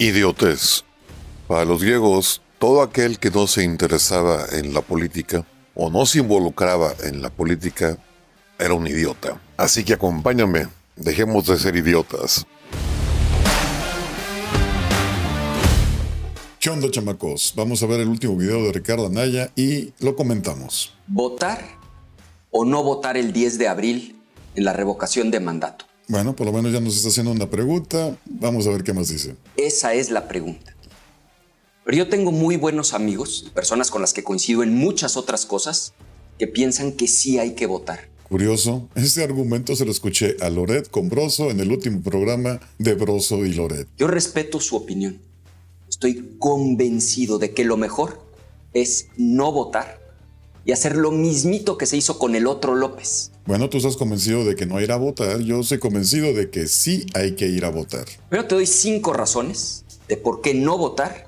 Idiotez. Para los griegos, todo aquel que no se interesaba en la política o no se involucraba en la política era un idiota. Así que acompáñame, dejemos de ser idiotas. ¿Qué onda, chamacos? Vamos a ver el último video de Ricardo Anaya y lo comentamos. ¿Votar o no votar el 10 de abril en la revocación de mandato? Bueno, por lo menos ya nos está haciendo una pregunta. Vamos a ver qué más dice. Esa es la pregunta. Pero yo tengo muy buenos amigos, personas con las que coincido en muchas otras cosas, que piensan que sí hay que votar. Curioso, este argumento se lo escuché a Loret con Broso en el último programa de Broso y Loret. Yo respeto su opinión. Estoy convencido de que lo mejor es no votar y hacer lo mismito que se hizo con el otro López. Bueno, tú estás convencido de que no ir a votar, yo soy convencido de que sí hay que ir a votar. Pero te doy cinco razones de por qué no votar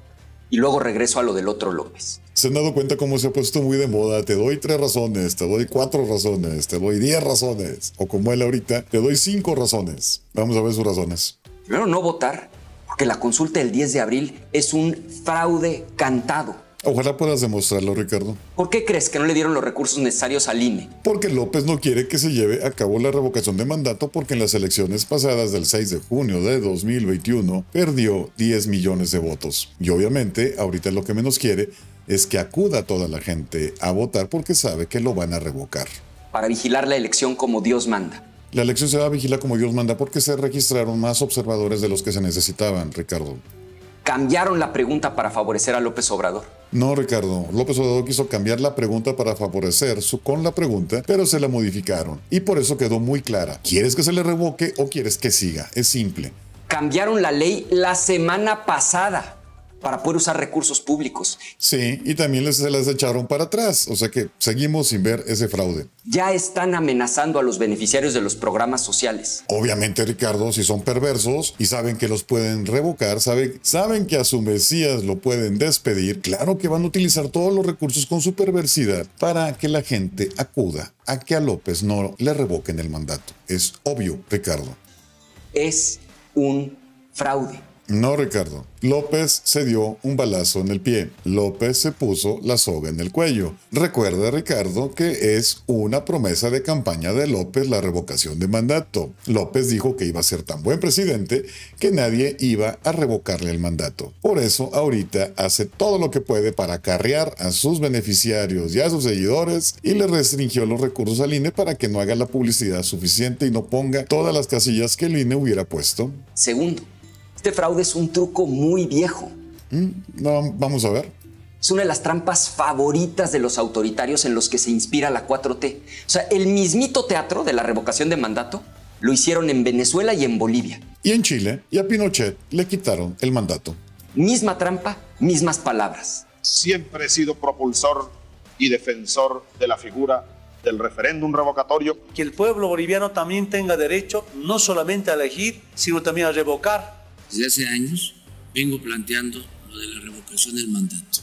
y luego regreso a lo del otro López. Se han dado cuenta cómo se ha puesto muy de moda. Te doy tres razones, te doy cuatro razones, te doy diez razones. O como él ahorita, te doy cinco razones. Vamos a ver sus razones. Primero, no votar, porque la consulta del 10 de abril es un fraude cantado. Ojalá puedas demostrarlo, Ricardo. ¿Por qué crees que no le dieron los recursos necesarios al INE? Porque López no quiere que se lleve a cabo la revocación de mandato porque en las elecciones pasadas del 6 de junio de 2021 perdió 10 millones de votos. Y obviamente ahorita lo que menos quiere es que acuda toda la gente a votar porque sabe que lo van a revocar. Para vigilar la elección como Dios manda. La elección se va a vigilar como Dios manda porque se registraron más observadores de los que se necesitaban, Ricardo cambiaron la pregunta para favorecer a López Obrador. No, Ricardo. López Obrador quiso cambiar la pregunta para favorecer su, con la pregunta, pero se la modificaron. Y por eso quedó muy clara. ¿Quieres que se le revoque o quieres que siga? Es simple. Cambiaron la ley la semana pasada para poder usar recursos públicos. Sí, y también se las echaron para atrás, o sea que seguimos sin ver ese fraude. Ya están amenazando a los beneficiarios de los programas sociales. Obviamente, Ricardo, si son perversos y saben que los pueden revocar, saben, saben que a su Mesías lo pueden despedir, claro que van a utilizar todos los recursos con su perversidad para que la gente acuda a que a López no le revoquen el mandato. Es obvio, Ricardo. Es un fraude. No, Ricardo. López se dio un balazo en el pie. López se puso la soga en el cuello. Recuerda, Ricardo, que es una promesa de campaña de López la revocación de mandato. López dijo que iba a ser tan buen presidente que nadie iba a revocarle el mandato. Por eso, ahorita hace todo lo que puede para acarrear a sus beneficiarios y a sus seguidores y le restringió los recursos al INE para que no haga la publicidad suficiente y no ponga todas las casillas que el INE hubiera puesto. Segundo, este fraude es un truco muy viejo. Mm, no, vamos a ver. Es una de las trampas favoritas de los autoritarios en los que se inspira la 4T. O sea, el mismito teatro de la revocación de mandato lo hicieron en Venezuela y en Bolivia. Y en Chile, y a Pinochet le quitaron el mandato. Misma trampa, mismas palabras. Siempre he sido propulsor y defensor de la figura del referéndum revocatorio. Que el pueblo boliviano también tenga derecho no solamente a elegir, sino también a revocar desde hace años vengo planteando lo de la revocación del mandato.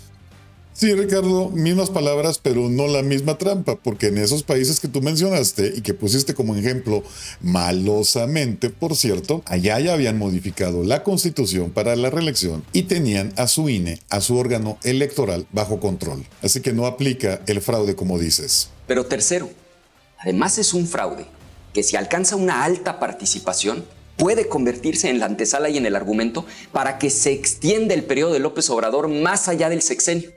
Sí, Ricardo, mismas palabras, pero no la misma trampa, porque en esos países que tú mencionaste y que pusiste como ejemplo malosamente, por cierto, allá ya habían modificado la constitución para la reelección y tenían a su INE, a su órgano electoral, bajo control. Así que no aplica el fraude como dices. Pero tercero, además es un fraude que si alcanza una alta participación, puede convertirse en la antesala y en el argumento para que se extienda el periodo de López Obrador más allá del sexenio,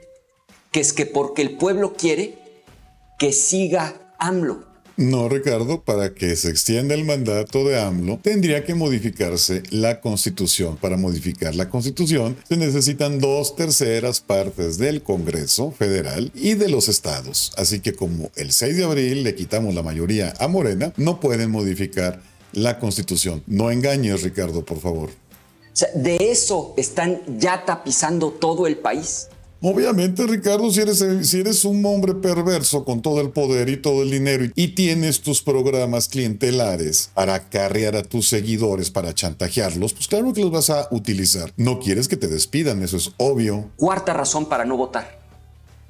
que es que porque el pueblo quiere que siga AMLO. No, Ricardo, para que se extienda el mandato de AMLO, tendría que modificarse la constitución. Para modificar la constitución se necesitan dos terceras partes del Congreso Federal y de los estados. Así que como el 6 de abril le quitamos la mayoría a Morena, no pueden modificar la Constitución. No engañes, Ricardo, por favor. O sea, de eso están ya tapizando todo el país. Obviamente, Ricardo, si eres, si eres un hombre perverso con todo el poder y todo el dinero y, tienes tus programas clientelares para acarrear a tus seguidores, para chantajearlos, pues claro que los vas a utilizar. No quieres que te despidan, eso es obvio. Cuarta razón para no votar.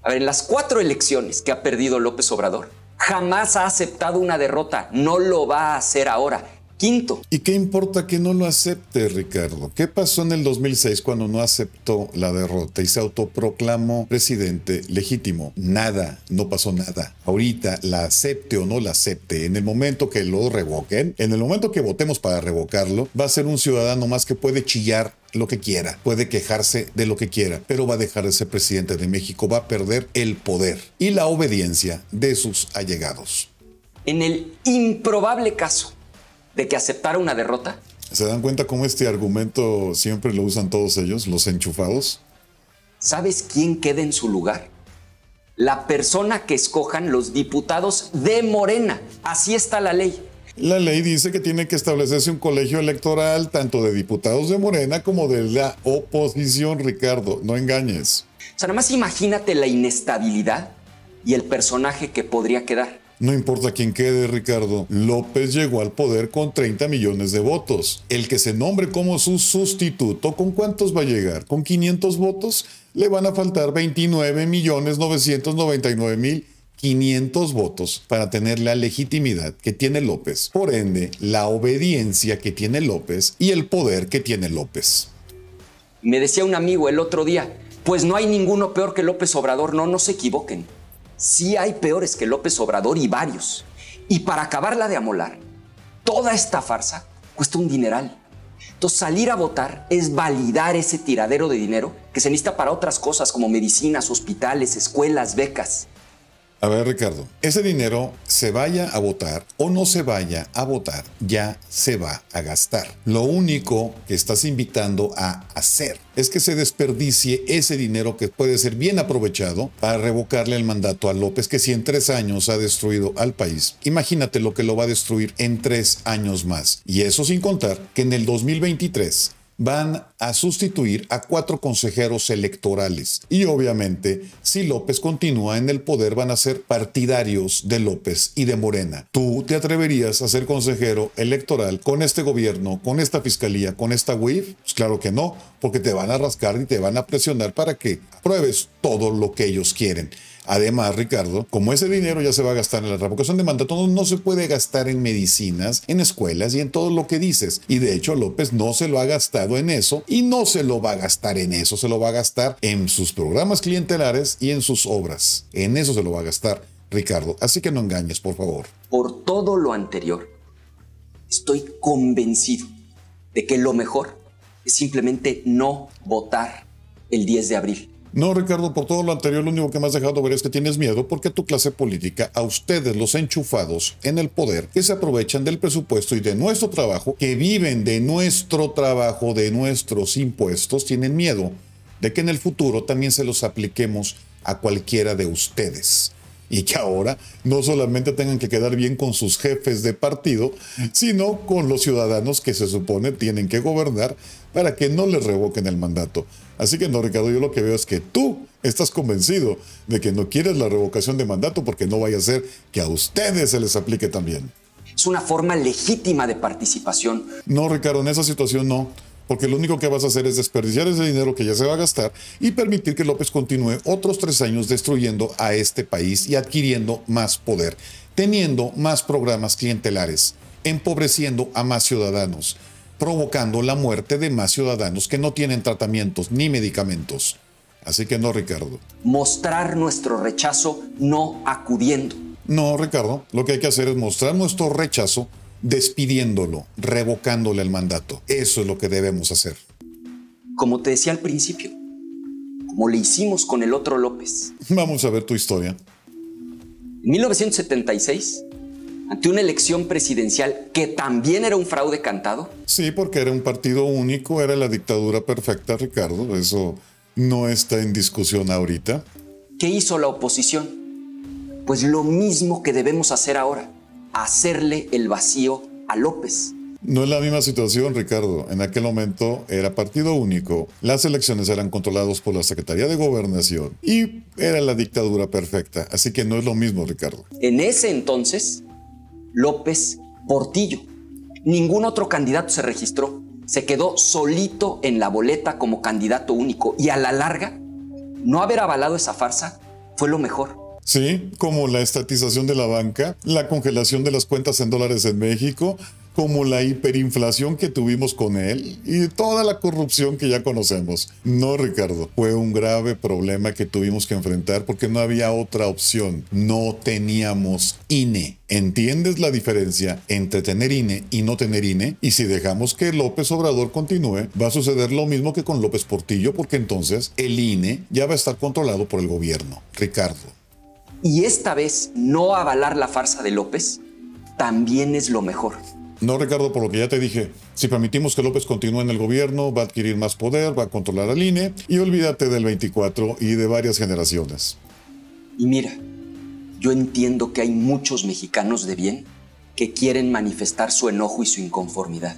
A ver, en las cuatro elecciones que ha perdido López Obrador, jamás ha aceptado una derrota, no lo va a hacer ahora Quinto. ¿Y qué importa que no lo acepte, Ricardo? ¿Qué pasó en el 2006 cuando no aceptó la derrota y se autoproclamó presidente legítimo? Nada, no pasó nada. Ahorita, la acepte o no la acepte, en el momento que lo revoquen, en el momento que votemos para revocarlo, va a ser un ciudadano más que puede chillar lo que quiera, puede quejarse de lo que quiera, pero va a dejar de ser presidente de México, va a perder el poder y la obediencia de sus allegados. En el improbable caso de que aceptara una derrota. ¿Se dan cuenta cómo este argumento siempre lo usan todos ellos, los enchufados? ¿Sabes quién queda en su lugar? La persona que escojan los diputados de Morena. Así está la ley. La ley dice que tiene que establecerse un colegio electoral tanto de diputados de Morena como de la oposición, Ricardo. No engañes. O sea, nada más imagínate la inestabilidad y el personaje que podría quedar. No importa quién quede, Ricardo, López llegó al poder con 30 millones de votos. El que se nombre como su sustituto, ¿con cuántos va a llegar? ¿Con 500 votos? Le van a faltar 29 millones 999 mil 500 votos para tener la legitimidad que tiene López, por ende, la obediencia que tiene López y el poder que tiene López. Me decía un amigo el otro día, pues no hay ninguno peor que López Obrador, no, no se equivoquen sí hay peores que López Obrador y varios. Y para acabarla de amolar, toda esta farsa cuesta un dineral. Entonces salir a votar es validar ese tiradero de dinero que se necesita para otras cosas como medicinas, hospitales, escuelas, becas. A ver, Ricardo, ese dinero se vaya a votar o no se vaya a votar, ya se va a gastar. Lo único que estás invitando a hacer es que se desperdicie ese dinero que puede ser bien aprovechado para revocarle el mandato a López, que si en tres años ha destruido al país, imagínate lo que lo va a destruir en tres años más. Y eso sin contar que en el 2023 van a sustituir a cuatro consejeros electorales. Y obviamente, si López continúa en el poder, van a ser partidarios de López y de Morena. ¿Tú te atreverías a ser consejero electoral con este gobierno, con esta fiscalía, con esta WIF? Pues claro que no, porque te van a rascar y te van a presionar para que pruebes todo lo que ellos quieren. Además, Ricardo, como ese dinero ya se va a gastar en la revocación de mandato, no, se puede gastar en medicinas, en escuelas y en todo lo que dices. Y de hecho, López no se lo ha gastado en eso y no se lo va a gastar en eso, se lo va a gastar en sus programas clientelares y en sus obras. En eso se lo va a gastar, Ricardo. Así que no engañes, por favor. Por todo lo anterior, estoy convencido de que lo mejor es simplemente no votar el 10 de abril. No, Ricardo, por todo lo anterior, lo único que me has dejado ver es que tienes miedo porque tu clase política, a ustedes los enchufados en el poder, que se aprovechan del presupuesto y de nuestro trabajo, que viven de nuestro trabajo, de nuestros impuestos, tienen miedo de que en el futuro también se los apliquemos a cualquiera de ustedes. Y que ahora no solamente tengan que quedar bien con sus jefes de partido, sino con los ciudadanos que se supone tienen que gobernar para que no les revoquen el mandato. Así que no, Ricardo, yo lo que veo es que tú estás convencido de que no quieres la revocación de mandato porque no vaya a ser que a ustedes se les aplique también. Es una forma legítima de participación. No, Ricardo, en esa situación no. Porque lo único que vas a hacer es desperdiciar ese dinero que ya se va a gastar y permitir que López continúe otros tres años destruyendo a este país y adquiriendo más poder, teniendo más programas clientelares, empobreciendo a más ciudadanos provocando la muerte de más ciudadanos que no tienen tratamientos ni medicamentos. Así que no, Ricardo. Mostrar nuestro rechazo no acudiendo. No, Ricardo, lo que hay que hacer es mostrar nuestro rechazo despidiéndolo, revocándole el mandato. Eso es lo que debemos hacer. Como te decía al principio, como le hicimos con el otro López. Vamos a ver tu historia. En 1976, ante una elección presidencial que también era un fraude cantado? Sí, porque era un partido único, era la dictadura perfecta, Ricardo. Eso no está en discusión ahorita. ¿Qué hizo la oposición? Pues lo mismo que debemos hacer ahora, hacerle el vacío a López. No es la misma situación, Ricardo. En aquel momento era partido único, las elecciones eran controladas por la Secretaría de Gobernación y era la dictadura perfecta. Así que no es lo mismo, Ricardo. En ese entonces, López Portillo. Ningún otro candidato se registró. Se quedó solito en la boleta como candidato único y a la larga, no haber avalado esa farsa fue lo mejor. Sí, como la estatización de la banca, la congelación de las cuentas en dólares en México, como la hiperinflación que tuvimos con él y toda la corrupción que ya conocemos. No, Ricardo, fue un grave problema que tuvimos que enfrentar porque no había otra opción. No teníamos INE. ¿Entiendes la diferencia entre tener INE y no tener INE? Y si dejamos que López Obrador continúe, va a suceder lo mismo que con López Portillo porque entonces el INE ya va a estar controlado por el gobierno. Ricardo. Y esta vez no avalar la farsa de López también es lo mejor. No, Ricardo, por lo que ya te dije, si permitimos que López continúe en el gobierno, va a adquirir más poder, va a controlar al INE y olvídate del 24 y de varias generaciones. Y mira, yo entiendo que hay muchos mexicanos de bien que quieren manifestar su enojo y su inconformidad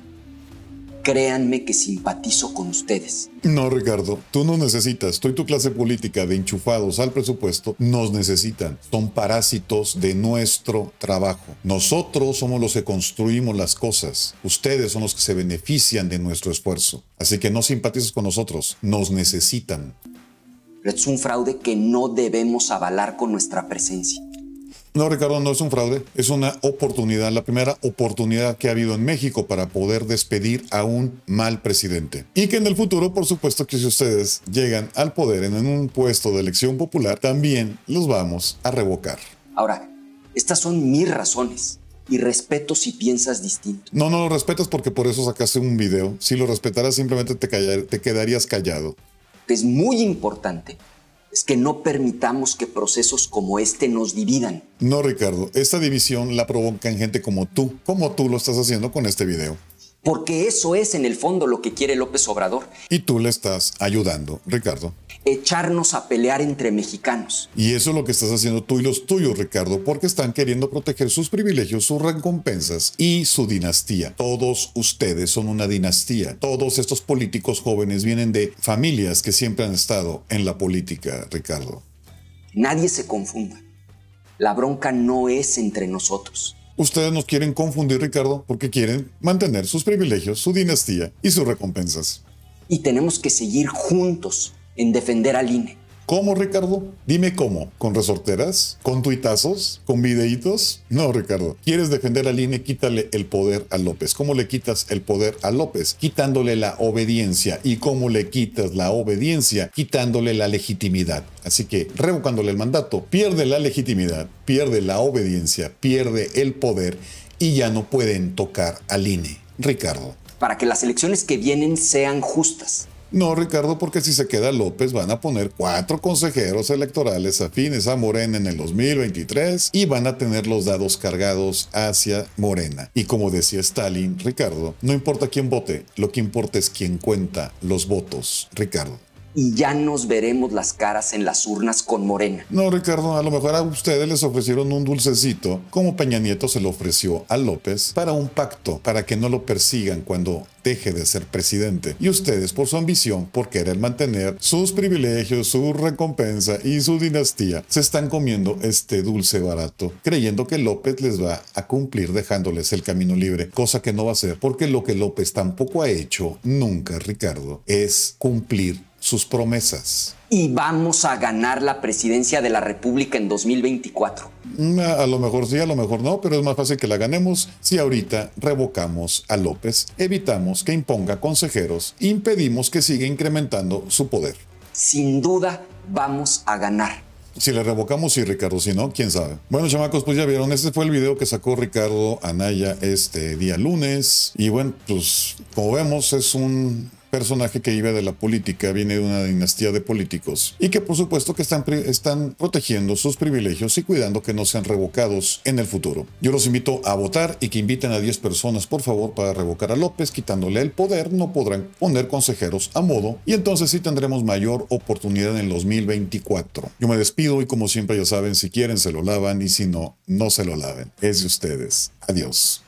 créanme que simpatizo con ustedes. No, Ricardo, tú no necesitas. Tú y tu clase política de enchufados al presupuesto nos necesitan. Son parásitos de nuestro trabajo. Nosotros somos los que construimos las cosas. Ustedes son los que se benefician de nuestro esfuerzo. Así que no simpatices con nosotros. Nos necesitan. Es un fraude que no debemos avalar con nuestra presencia. No, Ricardo, no es un fraude, es una oportunidad, la primera oportunidad que ha habido en México para poder despedir a un mal presidente. Y que en el futuro, por supuesto que si ustedes llegan al poder en un puesto de elección popular, también los vamos a revocar. Ahora, estas son mis razones y respeto si piensas distinto. No, no lo respetas porque por eso sacaste un video. Si lo respetaras simplemente te, te quedarías callado. Es muy importante es que no permitamos que procesos como este nos dividan. No, Ricardo, esta división la provocan gente como tú, como tú lo estás haciendo con este video. Porque eso es en el fondo lo que quiere López Obrador. Y tú le estás ayudando, Ricardo echarnos a pelear entre mexicanos. Y eso es lo que estás haciendo tú y los tuyos, Ricardo, porque están queriendo proteger sus privilegios, sus recompensas y su dinastía. Todos ustedes son una dinastía. Todos estos políticos jóvenes vienen de familias que siempre han estado en la política, Ricardo. Nadie se confunda. La bronca no es entre nosotros. Ustedes nos quieren confundir, Ricardo, porque quieren mantener sus privilegios, su dinastía y sus recompensas. Y tenemos que seguir juntos en defender al INE. ¿Cómo, Ricardo? Dime cómo. ¿Con resorteras? ¿Con tuitazos? ¿Con videitos? No, Ricardo. ¿Quieres defender al INE? Quítale el poder a López. ¿Cómo le quitas el poder a López? Quitándole la obediencia. ¿Y cómo le quitas la obediencia? Quitándole la legitimidad. Así que, revocándole el mandato, pierde la legitimidad, pierde la obediencia, pierde el poder y ya no pueden tocar al INE. Ricardo. Para que las elecciones que vienen sean justas no, Ricardo, porque si se queda López van a poner cuatro consejeros electorales afines a Morena en el 2023 y van a tener los dados cargados hacia Morena. Y como decía Stalin, Ricardo, no importa quién vote, lo que importa es quién cuenta los votos, Ricardo y ya nos veremos las caras en las urnas con Morena. No, Ricardo, a lo mejor a ustedes les ofrecieron un dulcecito, como Peña Nieto se lo ofreció a López, para un pacto, para que no lo persigan cuando deje de ser presidente. Y ustedes, por su ambición, por querer mantener sus privilegios, su recompensa y su dinastía, se están comiendo este dulce barato, creyendo que López les va a cumplir dejándoles el camino libre, cosa que no va a ser, porque lo que López tampoco ha hecho nunca, Ricardo, es cumplir sus promesas. Y vamos a ganar la presidencia de la República en 2024. Mm, a, lo mejor sí, a lo mejor no, pero es más fácil que la ganemos si ahorita revocamos a López, evitamos que imponga consejeros, impedimos que siga incrementando su poder. Sin duda vamos a ganar. Si le revocamos, sí, Ricardo. Si no, quién sabe. Bueno, chamacos, pues ya vieron. Este fue el video que sacó Ricardo Anaya este día lunes. Y bueno, pues como vemos, es un personaje que vive de la política, viene de una dinastía de políticos y que por supuesto que están, están protegiendo sus privilegios y cuidando que no sean revocados en el futuro. Yo los invito a votar y que inviten a 10 personas por favor para revocar a López, quitándole el poder, no podrán poner consejeros a modo y entonces sí tendremos mayor oportunidad en el 2024. Yo me despido y como siempre ya saben, si quieren se lo lavan y si no, no se lo laven. Es de ustedes. Adiós.